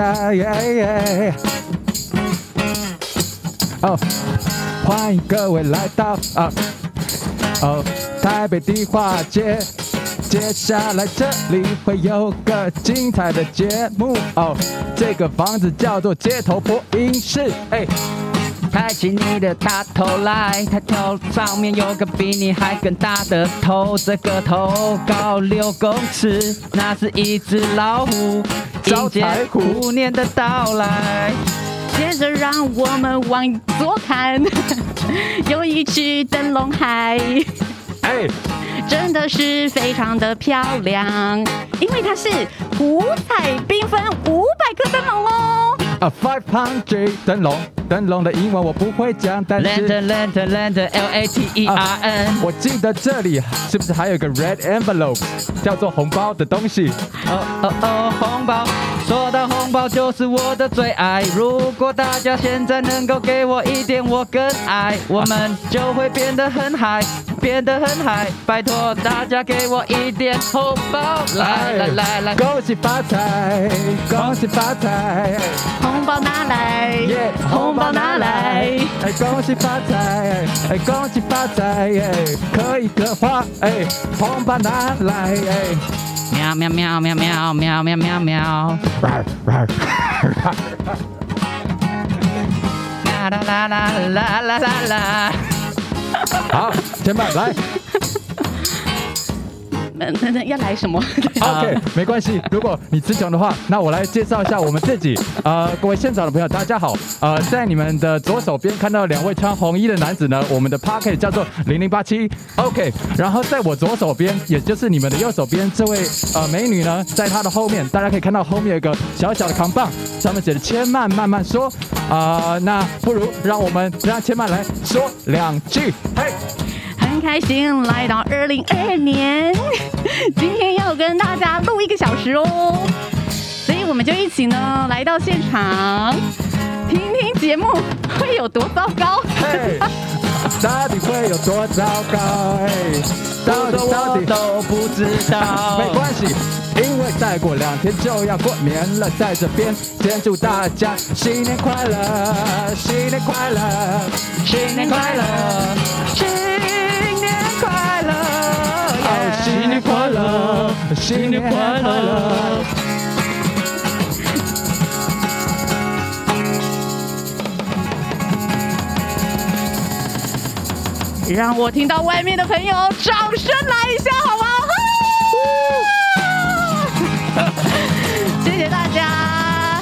塞。哦，欢迎各位来到啊，哦，台北地化街。接下来这里会有个精彩的节目哦，这个房子叫做街头播音室。哎，抬起你的大头来，抬头上面有个比你还更大的头，这个头高六公尺，那是一只老虎，迎接虎年的到来。接着让我们往左看，有一只灯笼海。哎。真的是非常的漂亮，因为它是五彩缤纷五百颗灯笼哦。A five hundred 灯笼，灯笼的英文我不会讲，但是 lantern lantern lantern L A T E R N。Uh, 我记得这里是不是还有个 red envelope，叫做红包的东西？哦哦哦，红包，说到红包就是我的最爱。如果大家现在能够给我一点，我更爱，我们就会变得很嗨，变得很嗨。拜托大家给我一点红包，来来来来，恭喜发财，恭喜发财。红包拿来，yeah, 红包拿来，哎，恭喜发财，哎，恭喜发财，哎，可以的话，哎，红包拿来，哎，喵喵喵喵喵喵喵喵。喵，啦啦啦啦啦啦啦啦，好，前边来。那 那要来什么？OK，没关系。如果你词穷的话，那我来介绍一下我们自己。呃，各位现场的朋友，大家好。呃，在你们的左手边看到两位穿红衣的男子呢，我们的 Podcast 叫做零零八七。OK，然后在我左手边，也就是你们的右手边，这位呃美女呢，在她的后面，大家可以看到后面有一个小小的扛棒，上面写着“千万慢慢说”。啊、那不如让我们让千曼来说两句。嘿。很开心来到二零二二年，今天要跟大家录一个小时哦，所以我们就一起呢来到现场，听听节目会有多糟糕。Hey, 到底会有多糟糕？哎，到底到底都不知道。没关系，因为再过两天就要过年了，在这边先祝大家新年快乐，新年快乐，新年快乐。新年快乐，新年快乐！让我听到外面的朋友掌声来一下，好吗？谢谢大家！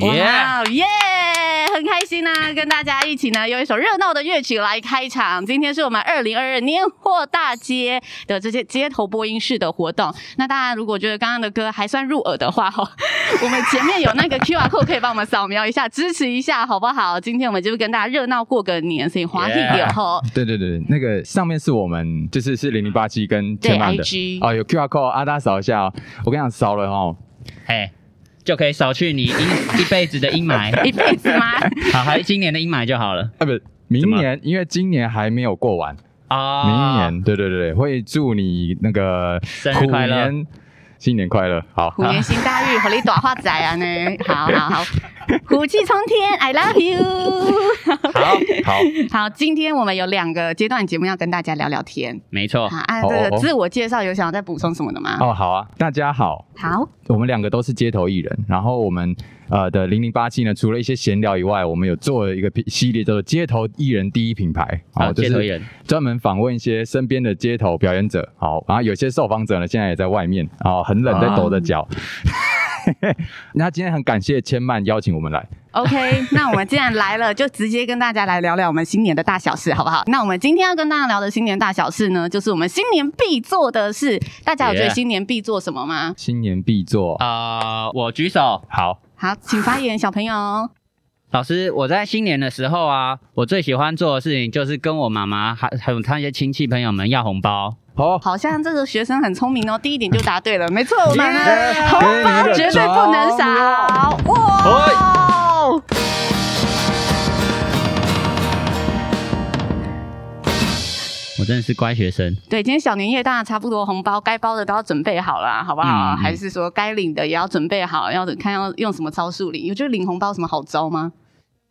哇耶！很开心呢、啊，跟大家一起呢，用一首热闹的乐曲来开场。今天是我们二零二二年货大街的这些街头播音室的活动。那大家如果觉得刚刚的歌还算入耳的话，哈，我们前面有那个 QR code 可以帮我们扫描一下，支持一下，好不好？今天我们就跟大家热闹过个年，所以滑一点哈。对对对，那个上面是我们就是是零零八七跟千曼的哦，有 QR code，啊，大家扫一下哦。我跟你讲，扫了哦，嘿。就可以扫去你一 一辈子的阴霾，一辈子吗？好，还是今年的阴霾就好了。啊，不是，明年，因为今年还没有过完啊。Oh. 明年，对对对，会祝你那个生日快乐。新年快乐，好！虎年行大运，和你大发财啊呢！好好好，虎气冲天，I love you。好好 好，今天我们有两个阶段节目要跟大家聊聊天，没错。好，啊，这个自我介绍有想要再补充什么的吗？哦，好啊，大家好，好，我们两个都是街头艺人，然后我们。呃的零零八七呢，除了一些闲聊以外，我们有做了一个系列叫做街头艺人第一品牌，好，街头艺人专门访问一些身边的街头表演者，好，然后有些受访者呢，现在也在外面，然后很冷，在抖着脚。那今天很感谢千曼邀请我们来，OK，那我们既然来了，就直接跟大家来聊聊我们新年的大小事，好不好？那我们今天要跟大家聊的新年大小事呢，就是我们新年必做的事。大家有觉得新年必做什么吗？新年必做啊，我举手，好。好，请发言，小朋友。老师，我在新年的时候啊，我最喜欢做的事情就是跟我妈妈还还有她一些亲戚朋友们要红包。哦，好像这个学生很聪明哦，第一点就答对了，没错，我们红包绝对不能少。哇！真的是乖学生。对，今天小年夜大家差不多红包该包的都要准备好了，好不好？嗯、还是说该领的也要准备好，要看要用什么招数领？有觉得领红包什么好招吗？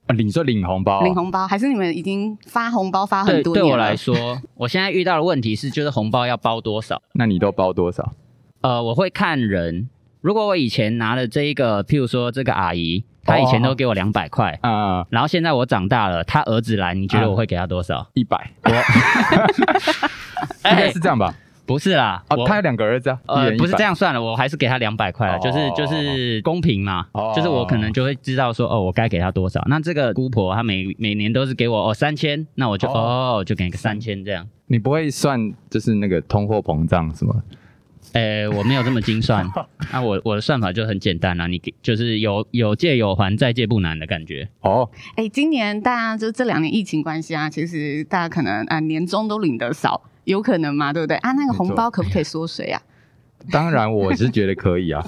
啊，领就领红包？领红包还是你们已经发红包发很多年了？对，对我来说，我现在遇到的问题是，就是红包要包多少？那你都包多少？呃，我会看人。如果我以前拿了这一个，譬如说这个阿姨，她以前都给我两百块，啊、然后现在我长大了，他儿子来，你觉得我会给他多少？一百。我，应该是这样吧。不是啦，哦，他有两个儿子啊，呃，不是这样算了，我还是给他两百块了，就是就是公平嘛，就是我可能就会知道说，哦，我该给他多少。那这个姑婆她每每年都是给我哦三千，那我就哦就给个三千这样。你不会算就是那个通货膨胀什么？呃，我没有这么精算，那我我的算法就很简单啦，你给就是有有借有还，再借不难的感觉。哦，哎，今年大家就这两年疫情关系啊，其实大家可能啊年终都领得少。有可能嘛？对不对啊？那个红包可不可以缩水啊？当然，我是觉得可以啊，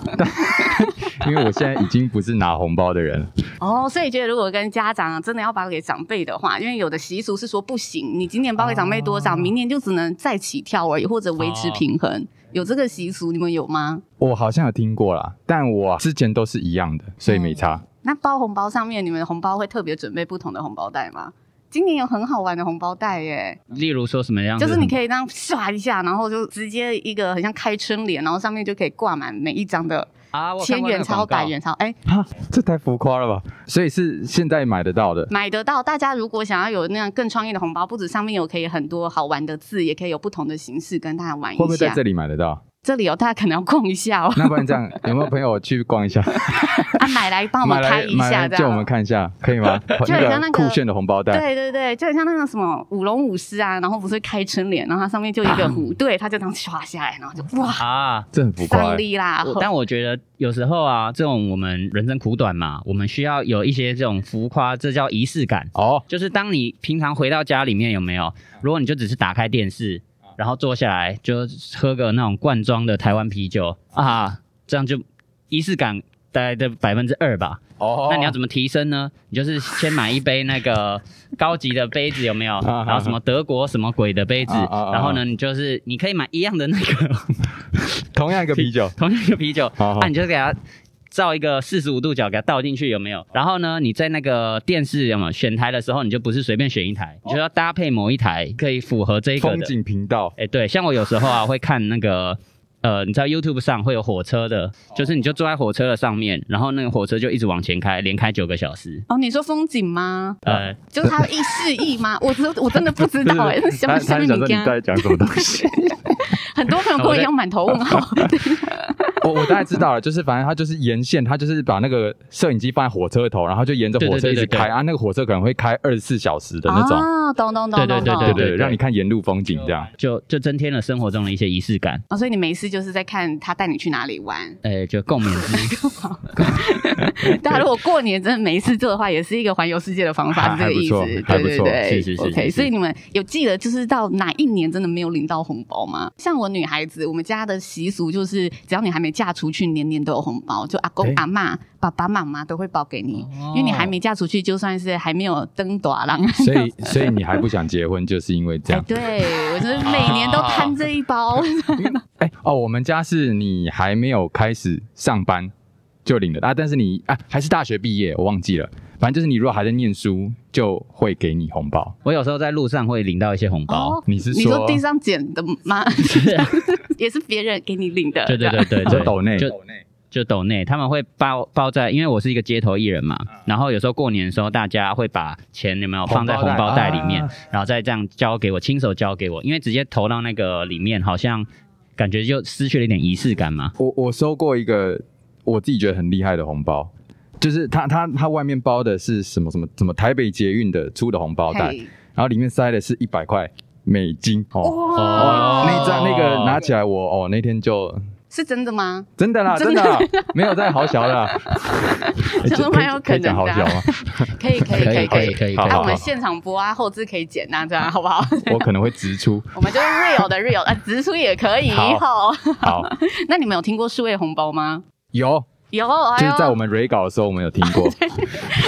因为我现在已经不是拿红包的人了。哦，所以觉得如果跟家长真的要包给长辈的话，因为有的习俗是说不行，你今年包给长辈多少，哦、明年就只能再起跳而已，或者维持平衡。哦、有这个习俗，你们有吗？我好像有听过啦，但我之前都是一样的，所以没差。嗯、那包红包上面，你们的红包会特别准备不同的红包袋吗？今年有很好玩的红包袋耶，例如说什么样？就是你可以这样刷一下，然后就直接一个很像开春联，然后上面就可以挂满每一张的啊，千元钞、百元钞。哎，哈，这太浮夸了吧？所以是现在买得到的，买得到。大家如果想要有那样更创意的红包，不止上面有可以很多好玩的字，也可以有不同的形式跟大家玩一下。会不会在这里买得到？这里哦，大家可能要逛一下哦。那不然这样，有没有朋友去逛一下？啊，买来帮我们开一下，这样。借我们看一下，可以吗？就很像那个酷炫的红包袋。对对对，就很像那个什么舞龙舞狮啊，然后不是开春联，然后它上面就一个虎，对，它就这样刷下来，然后就哇啊，这很浮夸啦。但我觉得有时候啊，这种我们人生苦短嘛，我们需要有一些这种浮夸，这叫仪式感哦。就是当你平常回到家里面有没有？如果你就只是打开电视。然后坐下来就喝个那种罐装的台湾啤酒啊，这样就仪式感大概的百分之二吧。哦，那你要怎么提升呢？你就是先买一杯那个 高级的杯子，有没有？然后什么德国什么鬼的杯子？然后呢，你就是你可以买一样的那个，同样一个啤酒，同样一个啤酒，那你就给它。照一个四十五度角给它倒进去有没有？然后呢，你在那个电视有没有选台的时候，你就不是随便选一台，你就要搭配某一台可以符合这一个风景频道。哎，对，像我有时候啊会看那个呃，你知道 YouTube 上会有火车的，就是你就坐在火车的上面，然后那个火车就一直往前开，连开九个小时。哦，你说风景吗？呃，就是它一示意吗？我真我真的不知道哎，什么什么？你在讲什么东西？很多朋友跟我一样满头问号。我我大概知道了，就是反正他就是沿线，他就是把那个摄影机放在火车头，然后就沿着火车一直开啊，那个火车可能会开二十四小时的那种啊，懂懂懂，对对对对对，让你看沿路风景这样，就就增添了生活中的一些仪式感啊。所以你没事就是在看他带你去哪里玩，哎，就共勉之。大家如果过年真的没事做的话，也是一个环游世界的方法，是这个意思，对对对，是是是。OK，所以你们有记得就是到哪一年真的没有领到红包吗？像我女孩子，我们家的习俗就是，只要你还没嫁出去，年年都有红包，就阿公阿妈、爸爸妈妈都会包给你，因为你还没嫁出去，就算是还没有登大郎，所以所以你还不想结婚，就是因为这样。对，我就是每年都贪这一包。哎哦，我们家是你还没有开始上班就领的啊，但是你啊还是大学毕业，我忘记了。反正就是你如果还在念书，就会给你红包。我有时候在路上会领到一些红包。你是说你说地上捡的吗？也是别人给你领的。对对对对，就斗内，就就斗内，他们会包包在，因为我是一个街头艺人嘛。然后有时候过年的时候，大家会把钱有没有放在红包袋里面，然后再这样交给我，亲手交给我，因为直接投到那个里面，好像感觉就失去了一点仪式感嘛。我我收过一个我自己觉得很厉害的红包。就是它，它，它外面包的是什么什么什么台北捷运的出的红包袋，然后里面塞的是一百块美金哦哦，那张那个拿起来我哦那天就是真的吗？真的啦，真的没有在豪小的，就是蛮有可能的。可以可以可以可以可以，那我们现场播啊，后置可以剪啊，这样好不好？我可能会直出，我们就是 real 的 real，啊，直出也可以。好，好，那你们有听过数位红包吗？有。有，就是在我们 re 稿的时候，我们有听过。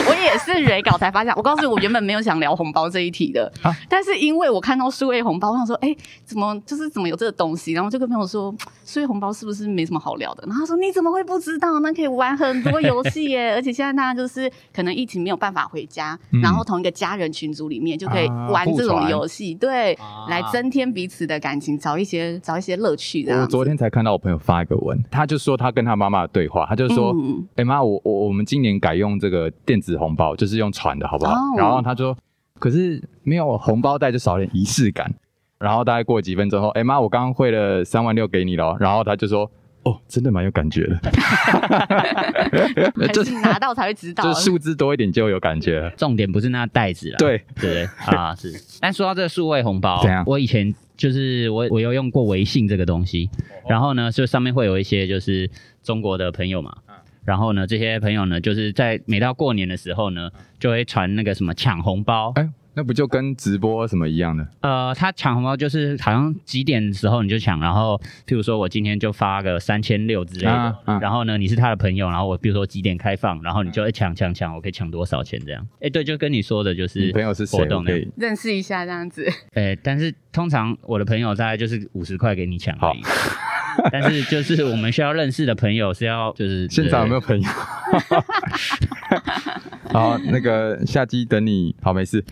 我也是 re 稿才发现，我告诉你，我原本没有想聊红包这一题的，啊、但是因为我看到数位红包，我想说，哎、欸，怎么就是怎么有这个东西？然后就跟朋友说，数位红包是不是没什么好聊的？然后他说，你怎么会不知道？那可以玩很多游戏耶！而且现在大家就是可能疫情没有办法回家，嗯、然后同一个家人群组里面就可以玩这种游戏，啊、对，啊、来增添彼此的感情，找一些找一些乐趣。我昨天才看到我朋友发一个文，他就说他跟他妈妈的对话，他就说，哎妈、嗯欸，我我我们今年改用这个电子红包，就是用传的好不好？哦、然后他说，可是没有红包袋就少点仪式感。然后大概过几分钟后，哎、欸、妈，我刚刚汇了三万六给你了。然后他就说。哦，真的蛮有感觉的 就是拿到才会知道，就是数字多一点就有感觉。重点不是那袋子了，对对对啊是。但说到这个数位红包，怎样？我以前就是我我有用过微信这个东西，然后呢，就上面会有一些就是中国的朋友嘛，然后呢，这些朋友呢，就是在每到过年的时候呢，就会传那个什么抢红包。哎那不就跟直播什么一样的？呃，他抢红包就是好像几点的时候你就抢，然后譬如说我今天就发个三千六之类的，啊啊、然后呢你是他的朋友，然后我比如说几点开放，然后你就会抢抢抢，我可以抢多少钱这样？哎、欸，对，就跟你说的就是你朋友是谁？活动的认识一下这样子。哎、欸，但是通常我的朋友大概就是五十块给你抢而已。好 但是就是我们需要认识的朋友是要就是 现场有没有朋友？好，那个下机等你。好，没事。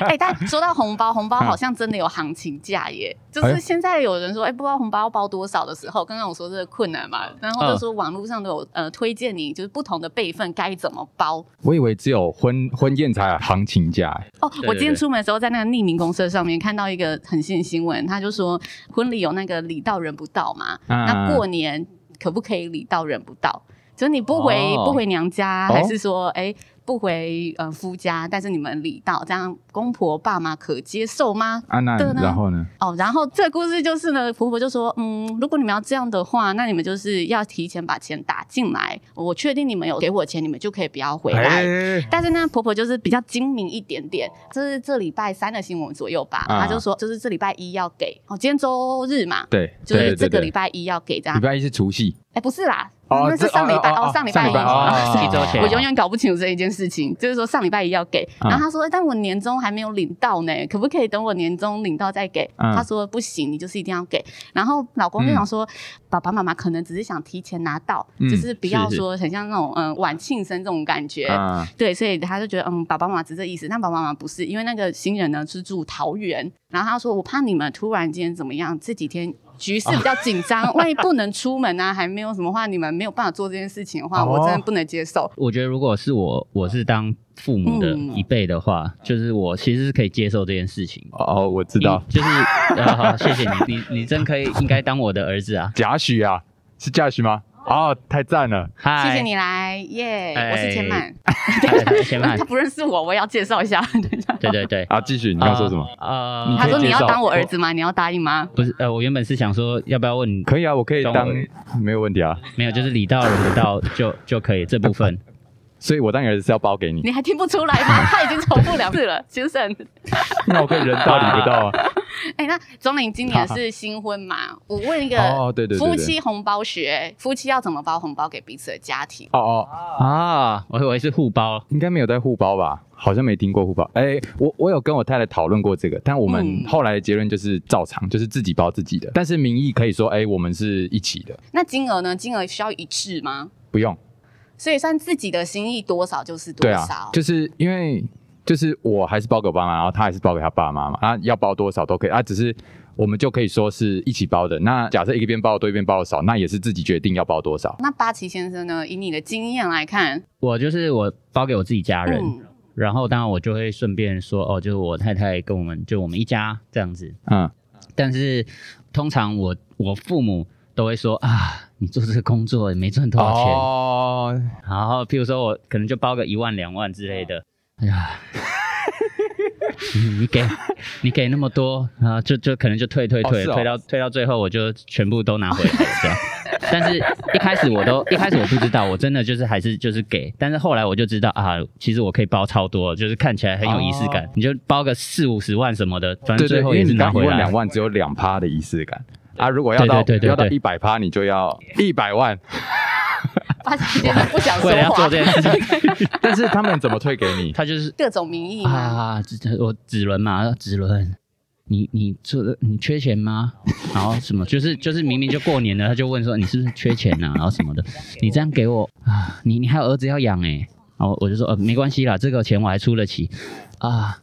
哎、欸，但说到红包，红包好像真的有行情价耶。就是现在有人说，哎、欸，不知道红包要包多少的时候，刚刚我说这个困难嘛，然后就说网络上都有呃推荐你，就是不同的辈分该怎么包。我以为只有婚婚宴才有行情价。哦，我今天出门的时候在那个匿名公社上面看到一个很新的新闻，他就说婚礼有那个礼到人不到嘛，嗯、那过年可不可以礼到人不到？就是你不回、哦、不回娘家，还是说哎？欸不回呃夫家，但是你们礼到，这样公婆爸妈可接受吗？啊，那然后呢？哦，然后这个故事就是呢，婆婆就说，嗯，如果你们要这样的话，那你们就是要提前把钱打进来，我确定你们有给我钱，你们就可以不要回来。欸、但是呢，婆婆就是比较精明一点点，这是这礼拜三的新闻左右吧，她、啊、就说，就是这礼拜一要给，哦，今天周日嘛，对，就是这个礼拜一要给这样。礼拜一是除夕。哎，不是啦，那是上礼拜哦，上礼拜一，一周前，我永远搞不清楚这一件事情。就是说上礼拜一要给，然后他说，但我年终还没有领到呢，可不可以等我年终领到再给？他说不行，你就是一定要给。然后老公就想说，爸爸妈妈可能只是想提前拿到，就是不要说很像那种嗯晚庆生这种感觉。对，所以他就觉得嗯，爸爸妈妈只是这意思，但爸爸妈妈不是，因为那个新人呢是住桃园，然后他说我怕你们突然间怎么样，这几天。局势比较紧张，哦、万一不能出门啊，还没有什么话，你们没有办法做这件事情的话，哦、我真的不能接受。我觉得如果是我，我是当父母的一辈的话，嗯、就是我其实是可以接受这件事情。哦，我知道，就是、呃、好，谢谢你，你你真可以应该当我的儿子啊，贾诩啊，是贾诩吗？哦，太赞了！嗨，谢谢你来，耶！我是千曼，千曼，他不认识我，我也要介绍一下。对对对，啊，继续，你要说什么？呃，他说你要当我儿子吗？你要答应吗？不是，呃，我原本是想说，要不要问你？可以啊，我可以当，没有问题啊。没有，就是礼到人不到就就可以这部分。所以我当儿子是要包给你，你还听不出来吗？他已经重复两次了，先生。那我可以人到礼不到啊。哎，那钟玲今年是新婚嘛？我问一个，哦，对对对，夫妻红包学，夫妻要怎么包红包给彼此的家庭？哦哦啊，我以为是互包，应该没有在互包吧？好像没听过互包。哎，我我有跟我太太讨论过这个，但我们后来的结论就是照常，就是自己包自己的，但是名义可以说，哎，我们是一起的。那金额呢？金额需要一致吗？不用。所以算自己的心意多少就是多少，啊，就是因为就是我还是包给我爸妈，然后他还是包给他爸妈嘛，他要包多少都可以，啊，只是我们就可以说是一起包的。那假设一个边包的多，一边包的少，那也是自己决定要包多少。那八旗先生呢？以你的经验来看，我就是我包给我自己家人，嗯、然后当然我就会顺便说哦，就是我太太跟我们就我们一家这样子，嗯，但是通常我我父母都会说啊。你做这个工作也没赚多少钱。哦，然后譬如说我可能就包个一万两万之类的，哎呀，你给你给那么多，然后就就可能就退退退，退到退到最后我就全部都拿回来这样。但是一开始我都一开始我不知道，我真的就是还是就是给，但是后来我就知道啊，其实我可以包超多，就是看起来很有仪式感，你就包个四五十万什么的，反正最后也是拿回来。两万只有两趴的仪式感。啊，如果要到要到一百趴，你就要一百万。发现真的不想说话，为了要做这件事情，但是他们怎么退给你？他就是各种名义啊。啊，我子伦嘛，子伦，你你做的你缺钱吗？然后什么就是就是明明就过年了，他就问说你是不是缺钱啊？然后什么的，你这样给我啊，你你还有儿子要养诶、欸。然后我就说呃没关系啦，这个钱我还出得起啊，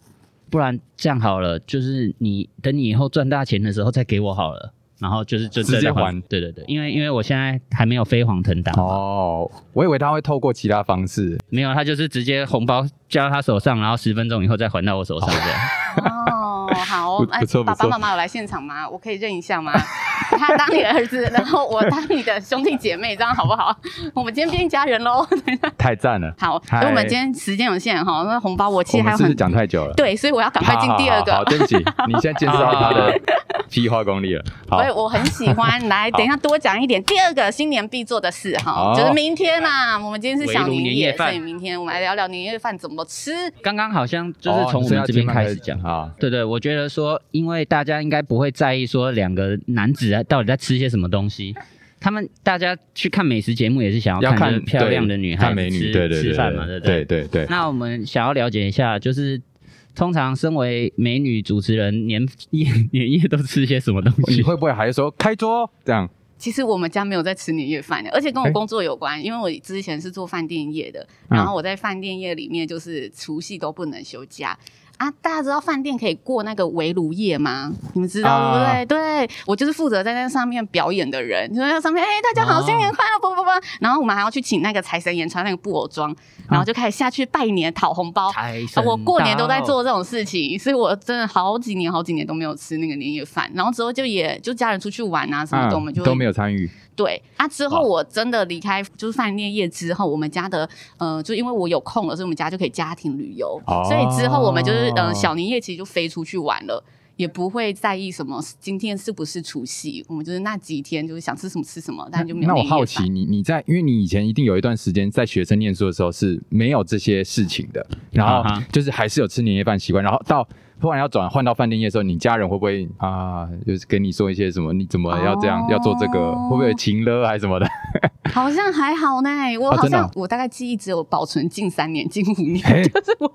不然这样好了，就是你等你以后赚大钱的时候再给我好了。然后就是就直接还，对对对，因为因为我现在还没有飞黄腾达哦，我以为他会透过其他方式，没有，他就是直接红包交到他手上，然后十分钟以后再还到我手上这样。哦，好，哎，爸爸妈妈有来现场吗？我可以认一下吗？他当你的儿子，然后我当你的兄弟姐妹，这样好不好？我们今天变一家人喽！太赞了。好，所以我们今天时间有限哈，那红包我其实还有很讲太久了，对，所以我要赶快进第二个。好，对不起，你现在见识到他的。批花功力了，所以我很喜欢。来，等一下多讲一点。第二个新年必做的事哈，就是明天呐，我们今天是小年夜，所以明天我们来聊聊年夜饭怎么吃。刚刚好像就是从我们这边开始讲啊，对对，我觉得说，因为大家应该不会在意说两个男子啊到底在吃些什么东西，他们大家去看美食节目也是想要看漂亮的女孩子吃吃饭嘛，对对对对。那我们想要了解一下，就是。通常身为美女主持人，年 夜年夜都吃些什么东西？你会不会还是说开桌这样？其实我们家没有在吃年夜饭的，而且跟我工作有关，欸、因为我之前是做饭店业的，然后我在饭店业里面就是除夕都不能休假。啊，大家知道饭店可以过那个围炉夜吗？你们知道对不对？对，我就是负责在那上面表演的人，就在那上面，哎，大家好，新年快乐，啵啵啵，然后我们还要去请那个财神爷穿那个布偶装，然后就开始下去拜年讨红包。财神，我过年都在做这种事情，所以我真的好几年好几年都没有吃那个年夜饭，然后之后就也就家人出去玩啊什么的，我们就都没有参与。对啊，之后我真的离开就是饭店业之后，我们家的呃，就因为我有空了，所以我们家就可以家庭旅游。哦、所以之后我们就是呃，小年夜其实就飞出去玩了，也不会在意什么今天是不是除夕。我们就是那几天就是想吃什么吃什么，但就没有。那我好奇你你在，因为你以前一定有一段时间在学生念书的时候是没有这些事情的，然后就是还是有吃年夜饭习惯，然后到。突然要转换到饭店业的时候，你家人会不会啊？就是跟你说一些什么？你怎么要这样、哦、要做这个？会不会情了还是什么的？好像还好呢。我好像、我大概记忆只有保存近三年、近五年，欸、就是我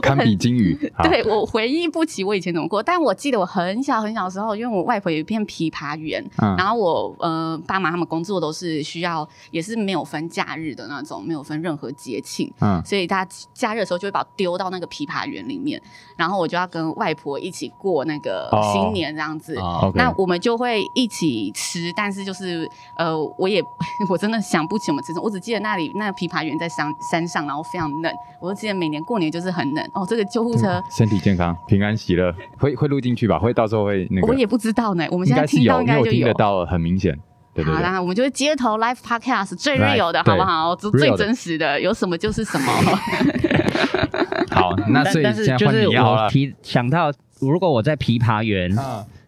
堪比金鱼。对，我回忆不起我以前怎么过，但我记得我很小很小的时候，因为我外婆有一片枇杷园，嗯、然后我呃爸妈他们工作都是需要，也是没有分假日的那种，没有分任何节庆，嗯，所以大家假日的时候就会把我丢到那个枇杷园里面，然后我就。就要跟外婆一起过那个新年这样子，oh, oh, okay. 那我们就会一起吃，但是就是呃，我也 我真的想不起我们吃什么，我只记得那里那枇杷园在山山上，然后非常冷，我就记得每年过年就是很冷哦。这个救护车、嗯、身体健康、平安喜乐，会会录进去吧？会到时候会那个？我也不知道呢。我们现在听到应该就有，听得到，很明显。对对对，好啦，我们就是街头 live podcast 最 real 的，好不好？最最真实的，有什么就是什么。好，那所以但是就是我提想到，如果我在琵琶园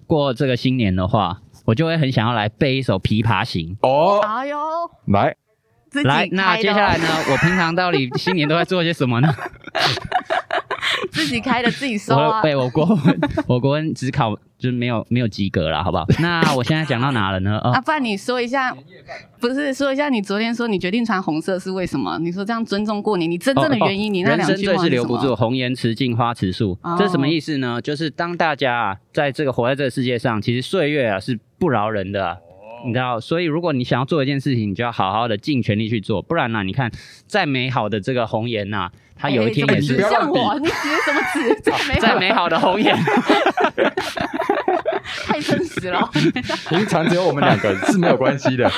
过这个新年的话，我就会很想要来背一首《琵琶行》哦。哎呦，来来，那接下来呢？我平常到底新年都在做些什么呢？自己开的自己说啊。对，我国文，我国文只考。就是没有没有及格了，好不好？那我现在讲到哪了呢？啊，不然你说一下，不是说一下你昨天说你决定穿红色是为什么？你说这样尊重过年，你真正的原因，你那两句话是留不住，红颜辞镜花辞树。这是什么意思呢？就是当大家啊，在这个活在这个世界上，其实岁月啊是不饶人的，你知道？所以如果你想要做一件事情，你就要好好的尽全力去做，不然呢，你看再美好的这个红颜呐，它有一天也是像我，你指什么指？再美好的红颜。太真实了，平常只有我们两个是没有关系的。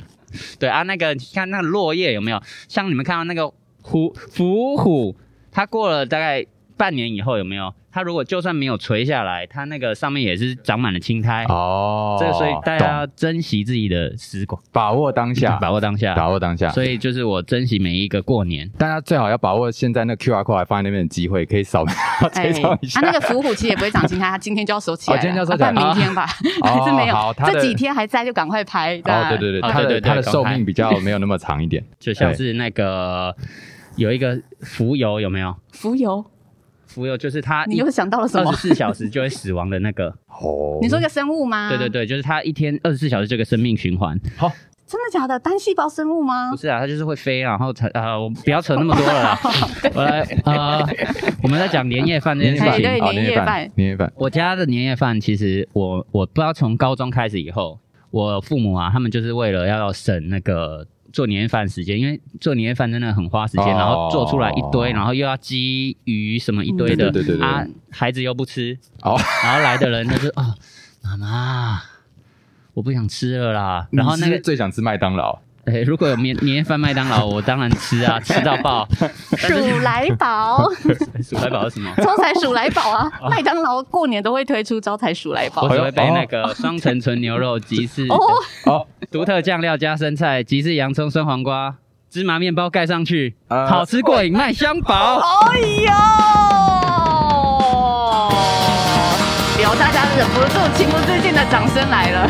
对啊，那个你看那个落叶有没有？像你们看到那个虎伏虎，它过了大概半年以后有没有？它如果就算没有垂下来，它那个上面也是长满了青苔哦。这个所以大家要珍惜自己的时光，把握当下，把握当下，把握当下。所以就是我珍惜每一个过年，大家最好要把握现在那 QR code 还放在那边的机会，可以扫描 追踪一下。它那个伏虎其实也不会长青苔，它今天就要收起来，今天就要收起来，明天吧，还是没有。这几天还在，就赶快拍。哦，对对对，它的它的寿命比较没有那么长一点，就像是那个有一个浮游有没有？蜉蝣。蜉蝣就是它，你又想到了什么？二十四小时就会死亡的那个。哦，你说一个生物吗？对对对，就是它一天二十四小时这个生命循环。好，真的假的？单细胞生物吗？不是啊，它就是会飞，然后才呃，我不要扯那么多了啦。我来呃，我们在讲年夜饭这件事情。对，年夜饭，年夜饭。我家的年夜饭其实我我不知道从高中开始以后，我父母啊，他们就是为了要省那个做年夜饭时间，因为做年夜饭真的很花时间，然后做出来一堆，然后又要鸡鱼什么一堆的，对对对啊，孩子又不吃，哦，然后来的人就是哦，妈妈。我不想吃了啦，然后那个最想吃麦当劳。哎，如果有年年夜饭麦当劳，我当然吃啊，吃到爆。鼠来宝，鼠来宝是什么？招财鼠来宝啊！麦当劳过年都会推出招财鼠来宝。我只会背那个双层纯牛肉，吉士哦，独特酱料加生菜，吉士洋葱酸黄瓜，芝麻面包盖上去，好吃过瘾，麦香堡。哎呦！有大家忍不住情不自禁的掌声来了。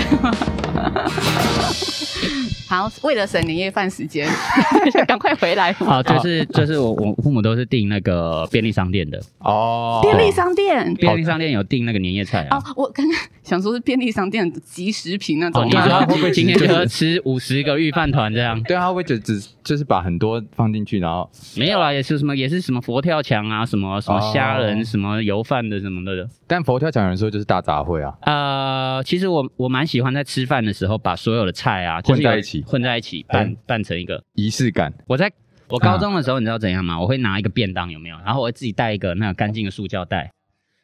好，为了省年夜饭时间，赶快回来。好，就是就是我我父母都是订那个便利商店的哦，便利商店，便利商店有订那个年夜菜啊。哦，我刚刚想说是便利商店的即食品那种。你说会不会今天就要吃五十个御饭团这样？对啊，会不会就只就是把很多放进去，然后没有啦，也是什么也是什么佛跳墙啊，什么什么虾仁，什么油饭的什么的。但佛跳墙有人说就是大杂烩啊。呃，其实我我蛮喜欢在吃饭的时候把所有的菜啊混在一起。混在一起拌拌成一个仪式感。我在我高中的时候，你知道怎样吗？我会拿一个便当，有没有？然后我会自己带一个那个干净的塑胶袋，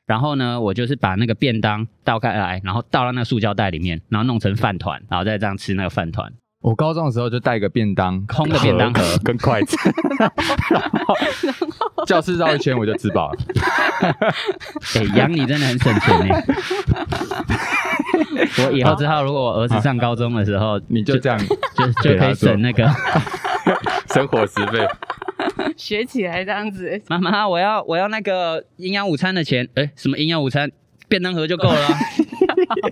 然后呢，我就是把那个便当倒开来，然后倒到那个塑胶袋里面，然后弄成饭团，然后再这样吃那个饭团。我高中的时候就带一个便当，空的便当盒 跟筷子，然后教室绕一圈我就吃饱了。哎，养你真的很省钱呢。我以后知道，如果我儿子上高中的时候，你就这样就就可以省那个生活食费，学起来这样子。妈妈，我要我要那个营养午餐的钱，哎，什么营养午餐？便当盒就够了，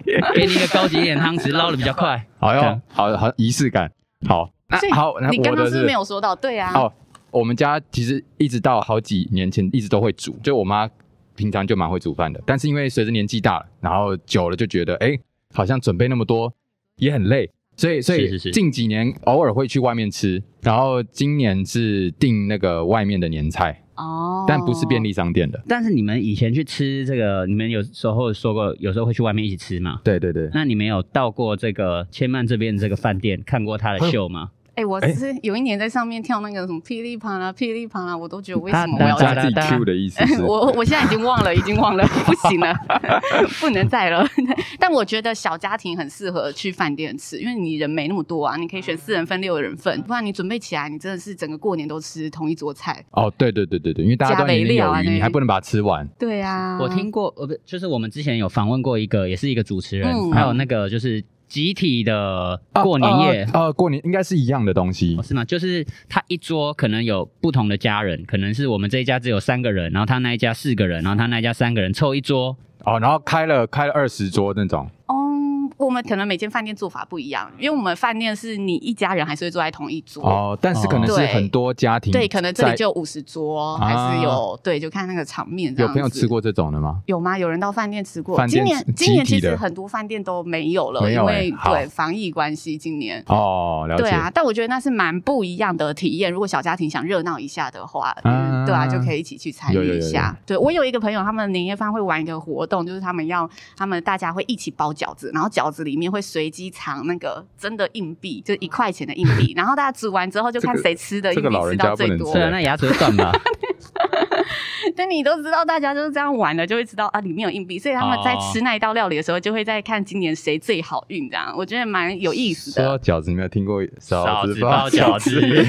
给你一个高级一点汤匙，捞的比较快。好哟，好好仪式感，好。好，你刚刚是没有说到，对啊。哦，我们家其实一直到好几年前一直都会煮，就我妈平常就蛮会煮饭的，但是因为随着年纪大了，然后久了就觉得，哎，好像准备那么多也很累，所以所以近几年偶尔会去外面吃，然后今年是订那个外面的年菜。哦，但不是便利商店的。但是你们以前去吃这个，你们有时候说过，有时候会去外面一起吃吗？对对对。那你们有到过这个千曼这边这个饭店看过他的秀吗？哎、欸，我是有一年在上面跳那个什么噼里啪啦、噼里啪啦，我都觉得为什么我要加自己 Q 的意思是？我我现在已经忘了，已经忘了，不行了，不能再了。但我觉得小家庭很适合去饭店吃，因为你人没那么多啊，你可以选四人份、六人份，不然你准备起来，你真的是整个过年都吃同一桌菜。哦，对对对对对，因为大家都有料啊，你还不能把它吃完。对啊，我听过，呃，不，就是我们之前有访问过一个，也是一个主持人，嗯、还有那个就是。集体的过年夜，呃、啊啊啊，过年应该是一样的东西，哦，是吗？就是他一桌可能有不同的家人，可能是我们这一家只有三个人，然后他那一家四个人，然后他那一家三个人凑一桌，哦，然后开了开了二十桌那种。我们可能每间饭店做法不一样，因为我们饭店是你一家人还是会坐在同一桌哦，但是可能是很多家庭，对，可能这里就五十桌，还是有对，就看那个场面。有朋友吃过这种的吗？有吗？有人到饭店吃过？今年今年其实很多饭店都没有了，因为对防疫关系，今年哦，了解。对啊，但我觉得那是蛮不一样的体验。如果小家庭想热闹一下的话，嗯，对啊，就可以一起去参与一下。对，我有一个朋友，他们年夜饭会玩一个活动，就是他们要他们大家会一起包饺子，然后饺子里面会随机藏那个真的硬币，就一块钱的硬币，然后大家煮完之后就看谁吃的硬币吃到最多。那牙齿会断吧？但你都知道，大家就是这样玩的，就会知道啊，里面有硬币，所以他们在吃那一道料理的时候，就会在看今年谁最好运，这样我觉得蛮有意思的。说到饺子，你没有听过饺子包饺子？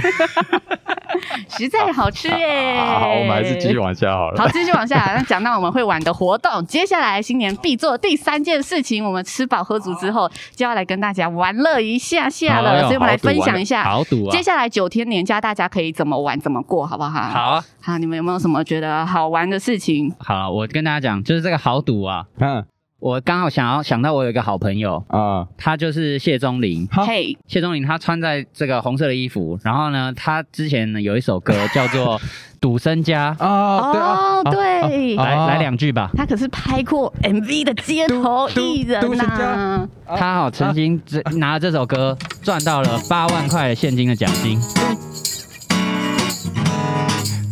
实在好吃耶！好，我们还是继续往下好了。好，继续往下。那讲到我们会玩的活动，接下来新年必做第三件事情，我们吃饱喝足之后，就要来跟大家玩乐一下下了。所以我们来分享一下，好赌啊！接下来九天年假，大家可以怎么玩，怎么过，好不好？好啊，好，你们有没有什么觉得好玩的事情？好，我跟大家讲，就是这个好赌啊，嗯，我刚好想要想到我有一个好朋友啊，他就是谢宗林。嘿，谢宗林他穿在这个红色的衣服，然后呢，他之前有一首歌叫做《赌身家》哦，对，来来两句吧。他可是拍过 MV 的街头艺人呐。他好曾经拿了这首歌赚到了八万块现金的奖金。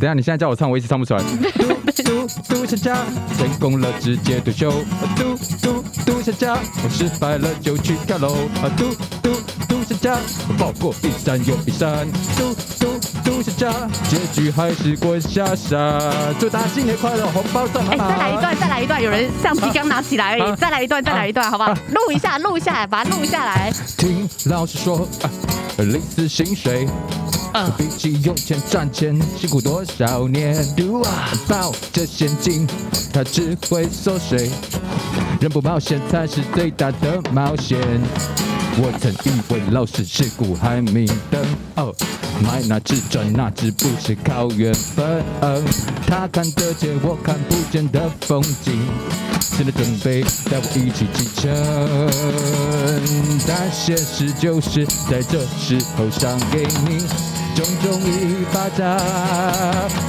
等下，你现在叫我唱，我一直唱不出来。赌赌身家，成功了直接退休。赌赌赌身家，我失败了就去跳楼。赌赌赌身家，我跑过一山又一山。赌赌赌身家，结局还是滚下山。祝大家新年快乐，红包赚满满。哎，再来一段，再来一段，有人相机刚拿起来而已。再来一段，再来一段，好不好？录一下，录下来，把它录下来。听老师说，领死薪水。比起用钱赚钱辛苦多少年？抱着现金，他只会缩水。人不冒险才是最大的冒险。我曾以为老师是苦海明灯，哦，买哪只赚哪只，不是靠缘分。他看得见我看不见的风景，现在准备带我一起启程。但现实就是在这时候赏给你。重重一巴掌，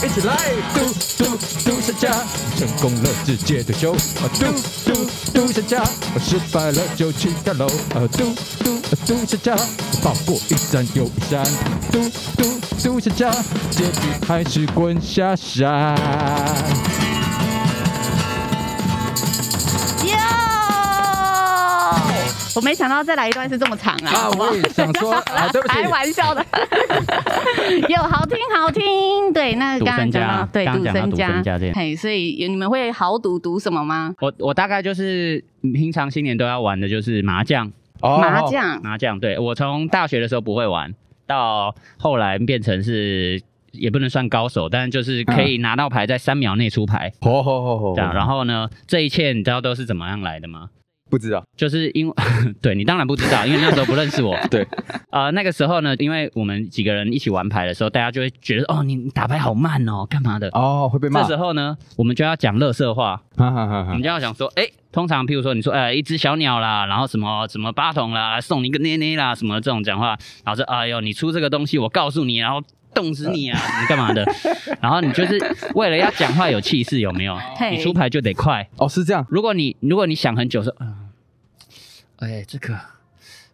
一起来！嘟嘟嘟下家，成功了直接退休。嘟嘟嘟下家，失败了就去跳楼。啊！嘟嘟嘟下家，跑过一山又一山。嘟嘟嘟下家，结局还是滚下山。我没想到再来一段是这么长啊！啊，我也想说，啊、对不起，开玩笑的，有好听好听。对，那刚刚讲到对赌身家，嘿，所以你们会豪赌赌什么吗？我我大概就是平常新年都要玩的就是麻将，哦、麻将麻将。对，我从大学的时候不会玩，到后来变成是也不能算高手，但是就是可以拿到牌在三秒内出牌。哦哦哦哦，这样。然后呢，这一切你知道都是怎么样来的吗？不知道，就是因为 对你当然不知道，因为那时候不认识我。对，啊、呃，那个时候呢，因为我们几个人一起玩牌的时候，大家就会觉得哦，你打牌好慢哦，干嘛的？哦，会被骂。这时候呢，我们就要讲乐色话。哈哈哈哈，我们就要讲说，哎，通常譬如说，你说，哎，一只小鸟啦，然后什么什么八筒啦，送你一个捏捏啦，什么这种讲话，然后说，哎呦，你出这个东西，我告诉你，然后冻死你啊，你干嘛的？然后你就是为了要讲话有气势，有没有？你出牌就得快。哦，是这样。如果你如果你想很久说，嗯。哎，这个，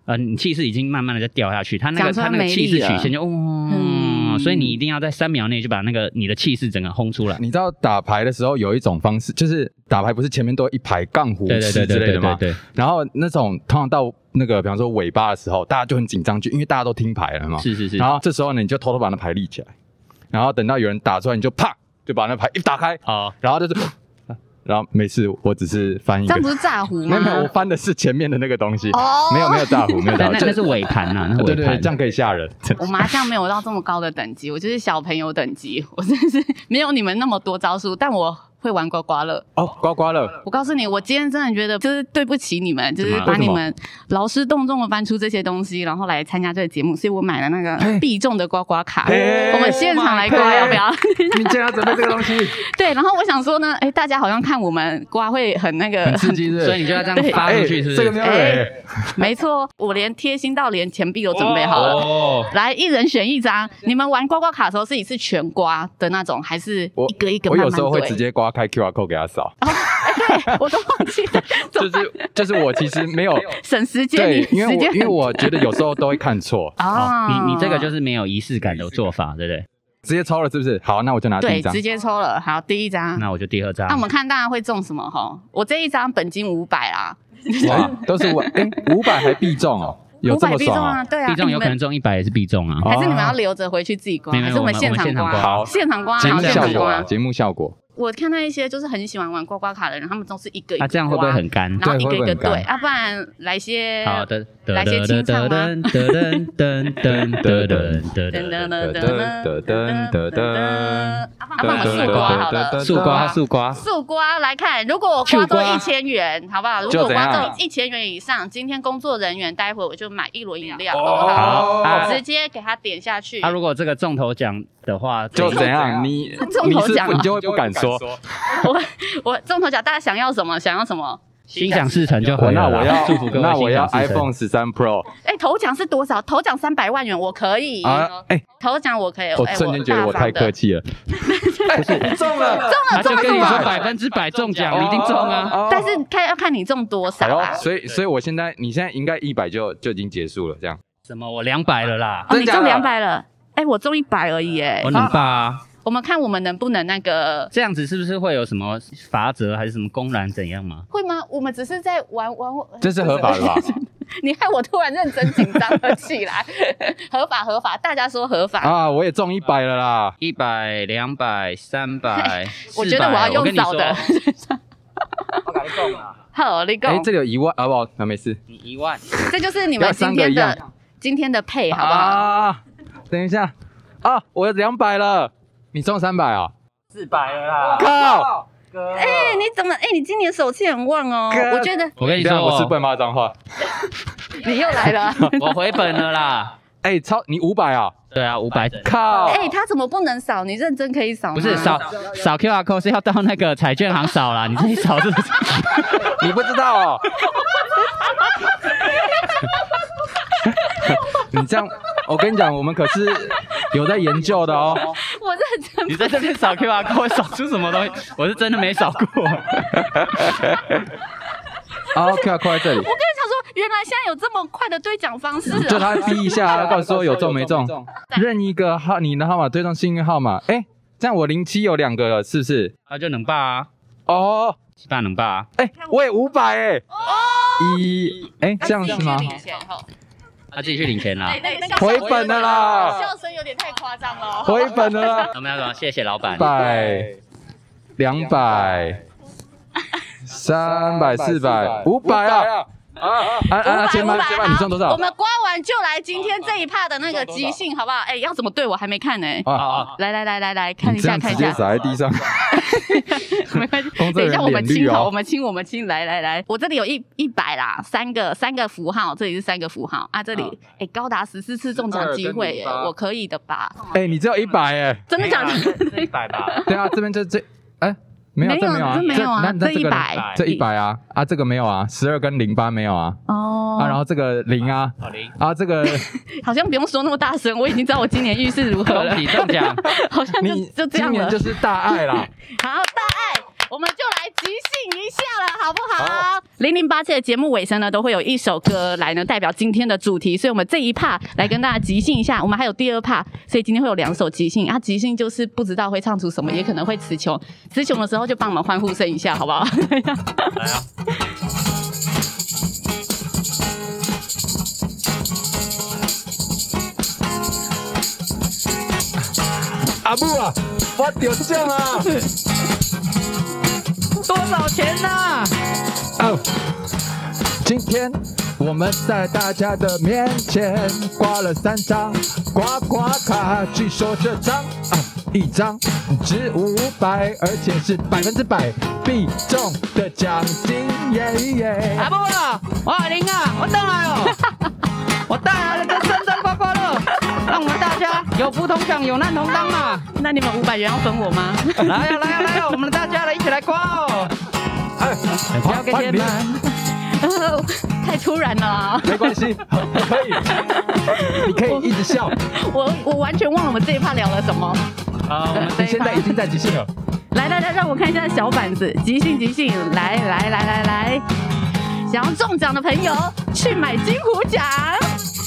呃，你气势已经慢慢的在掉下去，他那个他那个气势曲线就，嗯，所以你一定要在三秒内就把那个你的气势整个轰出来。你知道打牌的时候有一种方式，就是打牌不是前面都一排杠胡子之类的吗？对。然后那种通常到那个比方说尾巴的时候，大家就很紧张，就因为大家都听牌了嘛。是是是。然后这时候呢，你就偷偷把那牌立起来，然后等到有人打出来，你就啪就把那牌一打开，好，然后就是。然后没事，我只是翻一个。这不是炸胡吗？没有，我翻的是前面的那个东西。哦，没有没有炸胡，没有炸胡。那那是尾盘 呐，对对对，这样可以吓人。我麻将没有到这么高的等级，我就是小朋友等级，我真的是没有你们那么多招数，但我。会玩刮刮乐哦，刮刮乐！我告诉你，我今天真的觉得就是对不起你们，就是把你们劳师动众的搬出这些东西，然后来参加这个节目，所以我买了那个必中的刮刮卡，我们现场来刮，要不要？你竟然准备这个东西？对，然后我想说呢，哎，大家好像看我们刮会很那个很刺激，所以你就要这样发出去，是不是？这个没有哎，没错，我连贴心到连钱币都准备好了。哦，来，一人选一张。你们玩刮刮卡的时候是一次全刮的那种，还是一个一个慢慢？我有时候会直接刮开 QR code 给他。扫，对，我都忘记了，就是就是我其实没有 省时间，对，因为我因为我觉得有时候都会看错啊，你你这个就是没有仪式感的做法，对不对？直接抽了是不是？好，那我就拿第一张，对，直接抽了，好，第一张，那我就第二张。那我们看大家会中什么哈？我这一张本金五百啊，哇，都是五哎五百还必中哦，有这么爽啊？对啊，必中有可能中一百也是必中啊，还是你们要留着回去自己刮？还是我们现场刮？好，现场刮，节目效果啊，节目效果。我看到一些就是很喜欢玩刮刮卡的人，他们都是一个一个刮，这样会不会很干？然后一个一个对，啊不然来些好的，来些清唱吗？噔噔噔噔噔噔噔噔噔噔噔噔噔噔，要不然我素刮好了，素刮素刮素刮来看，如果我刮中一千元，好不好？如果刮中一千元以上，今天工作人员待会我就买一轮饮料，好不好？直接给他点下去。他如果这个中头奖的话，就怎样？你中头奖你就会不敢说。我 我中头奖，大家想要什么？想要什么？心想事成就好。那我要祝福各位，那我要 iPhone 十三 Pro。哎，头奖是多少？头奖三百万元，我可以。啊，哎，头奖我可以。我瞬间觉得我太客气了。不是中了，中了，中了，跟你说百分之百中奖，你一定中啊。但是看要看你中多少。所以，所以我现在，你现在应该一百就就已经结束了，这样。什么？我两百了啦。你中两百了？哎，我中一百而已，哎。我能吧？我们看我们能不能那个这样子，是不是会有什么罚则，还是什么公然怎样吗？会吗？我们只是在玩玩，这是合法的吧？你害我突然认真紧张了起来。合法合法，大家说合法啊！我也中一百了啦，一百、两百、三百，我觉得我要用少的。我跟你说啊，好，你讲。哎，这里有一万，好不好？那没事。你一万，这就是你们今天的今天的配，好不好？啊，等一下啊，我有两百了。你中三百啊？四百了啦！靠！哎，你怎么？哎，你今年手气很旺哦。我觉得，我跟你说，我是不会骂脏话。你又来了，我回本了啦。哎，超你五百啊？对啊，五百。靠！哎，他怎么不能扫？你认真可以扫。不是扫扫 QR code 是要到那个彩券行扫啦，你自己扫是不是？你不知道哦。你这样，我跟你讲，我们可是有在研究的哦。你在这边扫 QR code 会扫出什么东西？我是真的没扫过。好，QR code 在这里。我跟你讲说，原来现在有这么快的兑奖方式。就他 滴一下，告诉说有中没中。任一个号，你的号码对上幸运号码。哎，这样我零七有两个了，是不是？那就能霸啊。哦，七八能霸啊。哎，我也五百哎。哦。一，哎，这样是吗？他自己去领钱啦，回本了啦！笑声有点太夸张了，回本了啦！怎么样？怎么？谢谢老板。百、两百、三百、四百、五百啊！啊啊啊！千万千万，你中多少？我们刮完就来今天这一趴的那个即兴，好不好？哎，要怎么对我还没看呢？啊来来来来来看一下，看一下。直接洒在地上。没关系，等一下我们清 好，我们清我们清。来来来，我这里有一一百啦，三个三个符号，这里是三个符号啊。这里哎，高达十四次中奖机会耶，我可以的吧？哎，你只有一百哎，真的假的？一百吧？对啊，这边就这哎。没有，这没有啊，没有啊，这一百，这一百啊，啊，这个没有啊，十二跟零八没有啊，哦，啊，然后这个零啊，零，啊，这个 好像不用说那么大声，我已经知道我今年运势如何了，你中奖，好像就就这样了，今年就是大爱啦，好。我们就来即兴一下了，好不好？零零八七的节目尾声呢，都会有一首歌来呢代表今天的主题，所以我们这一趴来跟大家即兴一下。我们还有第二趴，所以今天会有两首即兴啊。即兴就是不知道会唱出什么，也可能会词穷，词穷的时候就帮我们欢呼声一下，好不好？来啊！阿母啊，我得奖啊！多少钱呢？哦，今天我们在大家的面前刮了三张刮刮卡，据说这张啊一张值五百，而且是百分之百必中的奖金耶耶！阿母啊，我阿玲啊，我等来了，有福同享，有难同当嘛。那你们五百元要分我吗？来呀来呀来呀，我们大家来一起来夸哦！哎交给你们，太突然了。没关系，可以，你可以一直笑。我我完全忘了我们这一趴聊了什么。好，你现在已经在即兴了。来来来，让我看一下小板子，即兴即兴，来来来来来，想要中奖的朋友去买金虎奖。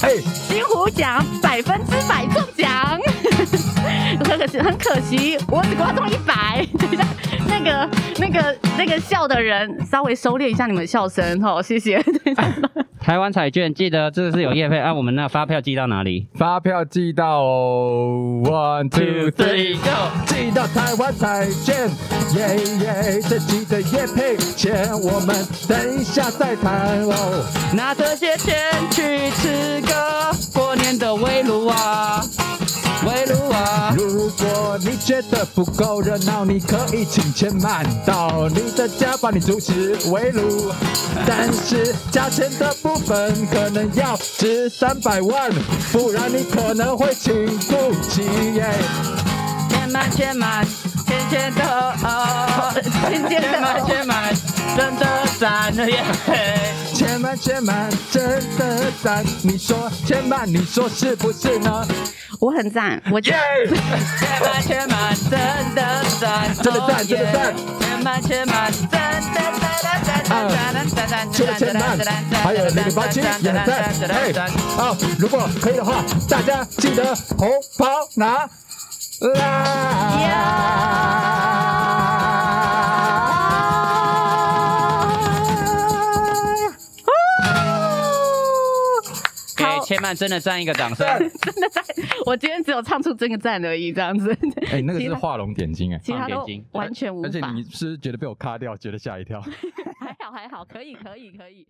嘿，金虎奖百分之百中奖。很可惜，很可惜，我只刮中一百。等一下，那个、那个、那个笑的人，稍微收敛一下你们笑声，哦，谢谢。台湾彩券，记得这个是有业配，按、啊、我们那发票寄到哪里？发票寄到 one two three go，寄到台湾彩券，耶耶，这期的业配钱我们等一下再谈哦。拿这些钱去吃个过年的围炉啊！围炉啊！如果你觉得不够热闹，你可以请钱买到你的家，帮你主持围炉。但是价钱的部分可能要值三百万，不然你可能会请不起耶。钱满钱满，钱钱的哦，钱钱 满钱满，真的赞了耶！钱满钱满，真的赞。你说千万，你说是不是呢？我很赞，我觉得钱满钱满，真的赞，真的赞，真的赞。千万千万，真的赞赞赞赞赞赞。除了钱满，还有零零八七也很赞。嘿，好，如果可以的话，大家记得红包拿来，曼真的赞一个掌声，真的赞！我今天只有唱出这个赞而已，这样子。哎，那个是画龙点睛哎，其他都完全无法。而且你是不是觉得被我卡掉，觉得吓一跳？还好还好，可以可以可以。